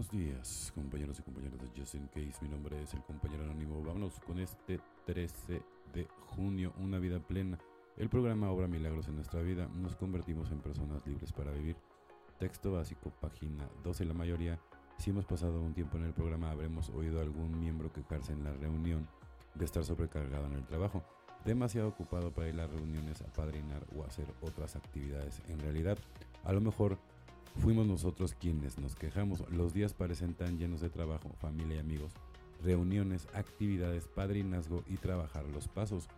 Buenos días, compañeros y compañeras de Justin Case. Mi nombre es el compañero anónimo. Vámonos con este 13 de junio, una vida plena. El programa Obra Milagros en nuestra vida. Nos convertimos en personas libres para vivir. Texto básico, página 12. La mayoría, si hemos pasado un tiempo en el programa, habremos oído a algún miembro quejarse en la reunión de estar sobrecargado en el trabajo, demasiado ocupado para ir a reuniones, a padrinar o hacer otras actividades. En realidad, a lo mejor Fuimos nosotros quienes nos quejamos. Los días parecen tan llenos de trabajo, familia y amigos, reuniones, actividades, padrinazgo y trabajar los pasos.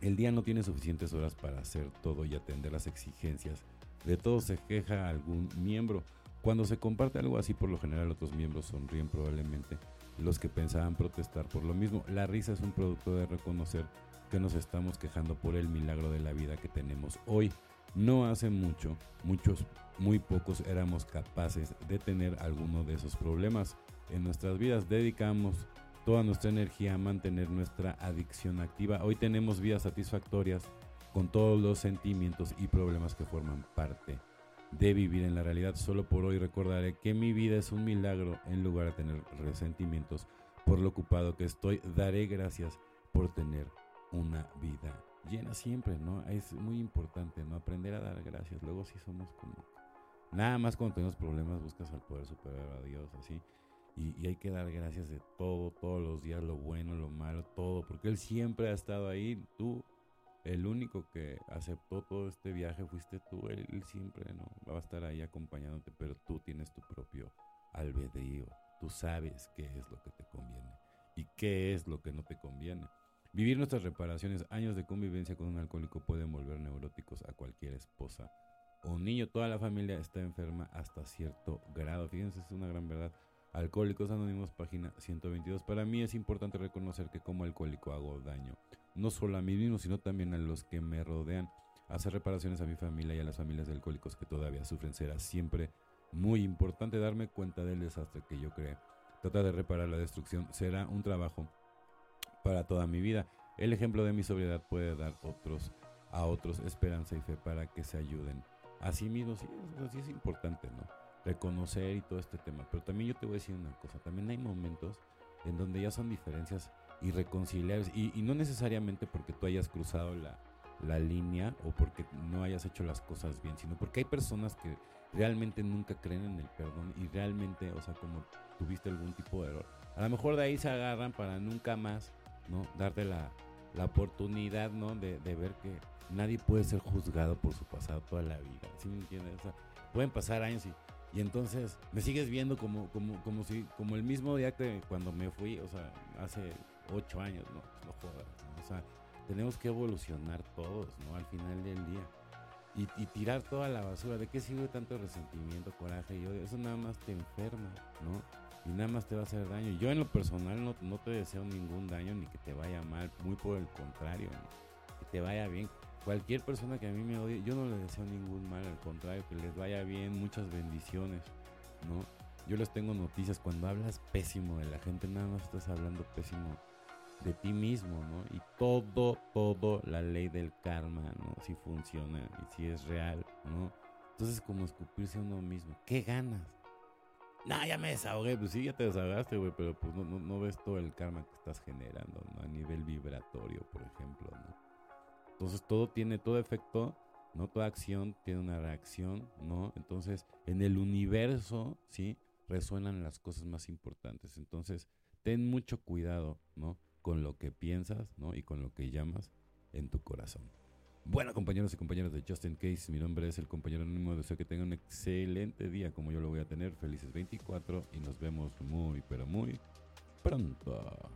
El día no tiene suficientes horas para hacer todo y atender las exigencias. De todo se queja algún miembro. Cuando se comparte algo así, por lo general otros miembros sonríen probablemente los que pensaban protestar por lo mismo. La risa es un producto de reconocer que nos estamos quejando por el milagro de la vida que tenemos hoy. No hace mucho, muchos, muy pocos éramos capaces de tener alguno de esos problemas. En nuestras vidas dedicamos toda nuestra energía a mantener nuestra adicción activa. Hoy tenemos vidas satisfactorias con todos los sentimientos y problemas que forman parte de vivir en la realidad. Solo por hoy recordaré que mi vida es un milagro en lugar de tener resentimientos por lo ocupado que estoy. Daré gracias por tener una vida llena siempre, ¿no? Es muy importante, ¿no? Aprender a dar gracias. Luego sí somos como... Nada más cuando tenemos problemas buscas al poder superior a Dios, así. Y, hay que dar gracias de todo, todos los días, lo bueno, lo malo, todo. Porque Él siempre ha estado ahí. Tú, el único que aceptó todo este viaje fuiste tú. Él, él siempre, ¿no? Va a estar ahí acompañándote, pero tú tienes tu propio albedrío. Tú sabes qué es lo que te conviene y qué es lo que no te conviene. Vivir nuestras reparaciones, años de convivencia con un alcohólico pueden volver neuróticos a cualquier esposa o niño. Toda la familia está enferma hasta cierto grado. Fíjense, es una gran verdad. Alcohólicos Anónimos, página 122. Para mí es importante reconocer que como alcohólico hago daño, no solo a mí mismo, sino también a los que me rodean. Hacer reparaciones a mi familia y a las familias de alcohólicos que todavía sufren será siempre muy importante darme cuenta del desastre que yo creé. Tratar de reparar la destrucción será un trabajo para toda mi vida. El ejemplo de mi sobriedad puede dar otros a otros esperanza y fe para que se ayuden a sí mismos. Sí, es importante, ¿no? Reconocer y todo este tema. Pero también yo te voy a decir una cosa, también hay momentos en donde ya son diferencias irreconciliables y, y no necesariamente porque tú hayas cruzado la, la línea o porque no hayas hecho las cosas bien, sino porque hay personas que realmente nunca creen en el perdón y realmente, o sea, como tuviste algún tipo de error, a lo mejor de ahí se agarran para nunca más ¿no? Darte la, oportunidad, ¿no? De, ver que nadie puede ser juzgado por su pasado toda la vida. ¿Sí me entiendes? pueden pasar años y, y entonces me sigues viendo como, como, como si, como el mismo día que cuando me fui, o sea, hace ocho años, ¿no? Jodas, O sea, tenemos que evolucionar todos, ¿no? Al final del día. Y, y, tirar toda la basura. ¿De qué sirve tanto resentimiento, coraje y odio? Eso nada más te enferma, ¿no? Y nada más te va a hacer daño. Yo en lo personal no, no te deseo ningún daño ni que te vaya mal, muy por el contrario, que te vaya bien. Cualquier persona que a mí me odie, yo no le deseo ningún mal, al contrario, que les vaya bien, muchas bendiciones, ¿no? Yo les tengo noticias, cuando hablas pésimo de la gente, nada más estás hablando pésimo de ti mismo, ¿no? Y todo, todo la ley del karma, ¿no? Si funciona y si es real, ¿no? Entonces como escupirse a uno mismo, ¿qué ganas? No, ya me desahogué. Pues sí, ya te desahogaste, güey, pero pues no, no, ves todo el karma que estás generando, ¿no? A nivel vibratorio, por ejemplo, ¿no? Entonces todo tiene, todo efecto, ¿no? Toda acción tiene una reacción, ¿no? Entonces, en el universo, ¿sí? Resuenan las cosas más importantes. Entonces, ten mucho cuidado, ¿no? Con lo que piensas, ¿no? Y con lo que llamas en tu corazón. Bueno, compañeros y compañeras de Justin Case, mi nombre es el compañero anónimo. Deseo que tengan un excelente día como yo lo voy a tener. Felices 24 y nos vemos muy, pero muy pronto.